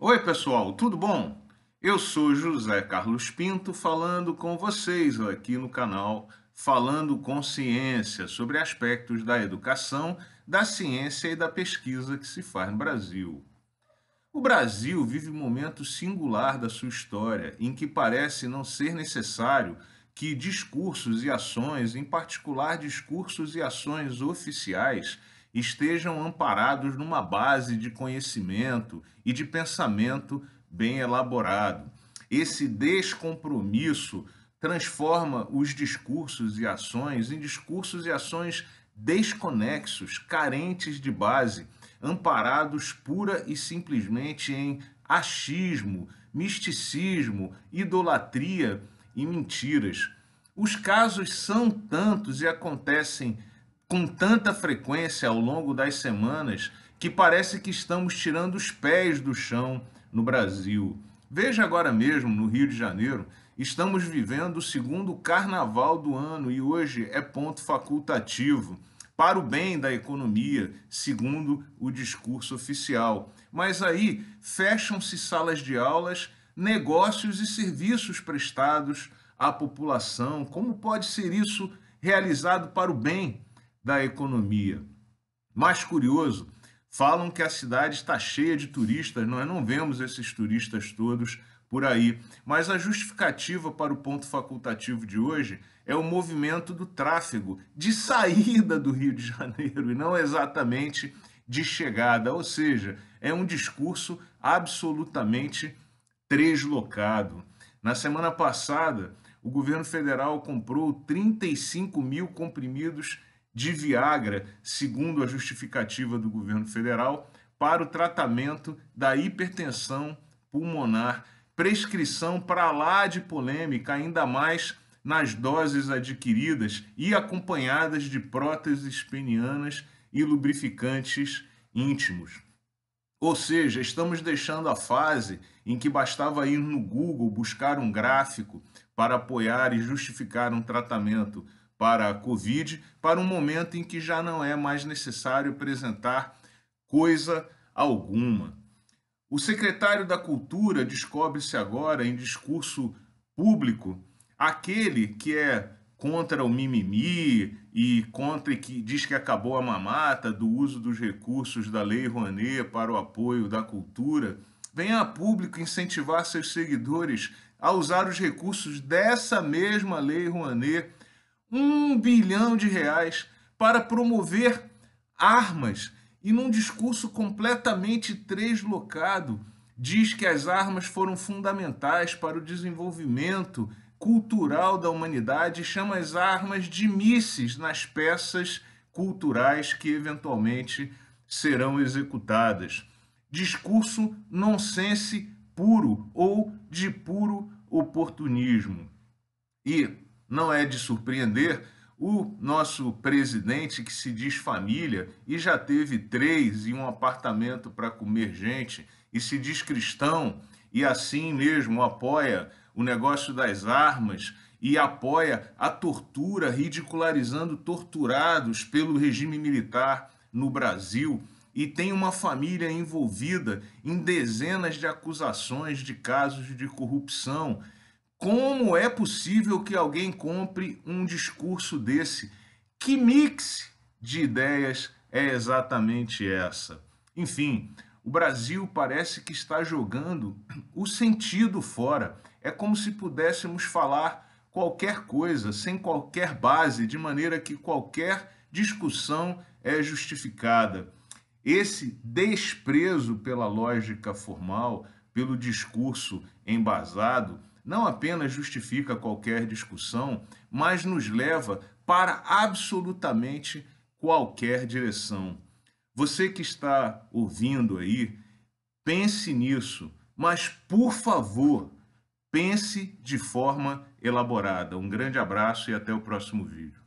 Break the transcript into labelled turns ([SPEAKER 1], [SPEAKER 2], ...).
[SPEAKER 1] Oi, pessoal, tudo bom? Eu sou José Carlos Pinto falando com vocês aqui no canal Falando com Ciência sobre aspectos da educação, da ciência e da pesquisa que se faz no Brasil. O Brasil vive um momento singular da sua história em que parece não ser necessário que discursos e ações, em particular discursos e ações oficiais, estejam amparados numa base de conhecimento e de pensamento bem elaborado. Esse descompromisso transforma os discursos e ações em discursos e ações desconexos, carentes de base, amparados pura e simplesmente em achismo, misticismo, idolatria e mentiras. Os casos são tantos e acontecem com tanta frequência ao longo das semanas que parece que estamos tirando os pés do chão no Brasil. Veja agora mesmo, no Rio de Janeiro, estamos vivendo o segundo carnaval do ano e hoje é ponto facultativo para o bem da economia, segundo o discurso oficial. Mas aí fecham-se salas de aulas, negócios e serviços prestados à população. Como pode ser isso realizado para o bem da economia. Mais curioso, falam que a cidade está cheia de turistas, nós não vemos esses turistas todos por aí, mas a justificativa para o ponto facultativo de hoje é o movimento do tráfego de saída do Rio de Janeiro e não exatamente de chegada, ou seja, é um discurso absolutamente translocado. Na semana passada, o governo federal comprou 35 mil comprimidos de Viagra, segundo a justificativa do governo federal, para o tratamento da hipertensão pulmonar. Prescrição para lá de polêmica, ainda mais nas doses adquiridas e acompanhadas de próteses penianas e lubrificantes íntimos. Ou seja, estamos deixando a fase em que bastava ir no Google buscar um gráfico para apoiar e justificar um tratamento para a Covid, para um momento em que já não é mais necessário apresentar coisa alguma. O secretário da Cultura descobre-se agora em discurso público aquele que é contra o mimimi e contra que diz que acabou a mamata do uso dos recursos da Lei Rouanet para o apoio da cultura, venha a público incentivar seus seguidores a usar os recursos dessa mesma Lei Rouanet um bilhão de reais para promover armas e num discurso completamente translocado diz que as armas foram fundamentais para o desenvolvimento cultural da humanidade e chama as armas de mísseis nas peças culturais que eventualmente serão executadas. Discurso nonsense puro ou de puro oportunismo. E não é de surpreender o nosso presidente, que se diz família e já teve três e um apartamento para comer gente, e se diz cristão e assim mesmo apoia o negócio das armas e apoia a tortura, ridicularizando torturados pelo regime militar no Brasil. E tem uma família envolvida em dezenas de acusações de casos de corrupção como é possível que alguém compre um discurso desse? Que mix de ideias é exatamente essa? Enfim, o Brasil parece que está jogando o sentido fora. É como se pudéssemos falar qualquer coisa, sem qualquer base, de maneira que qualquer discussão é justificada. Esse desprezo pela lógica formal, pelo discurso embasado, não apenas justifica qualquer discussão, mas nos leva para absolutamente qualquer direção. Você que está ouvindo aí, pense nisso, mas por favor, pense de forma elaborada. Um grande abraço e até o próximo vídeo.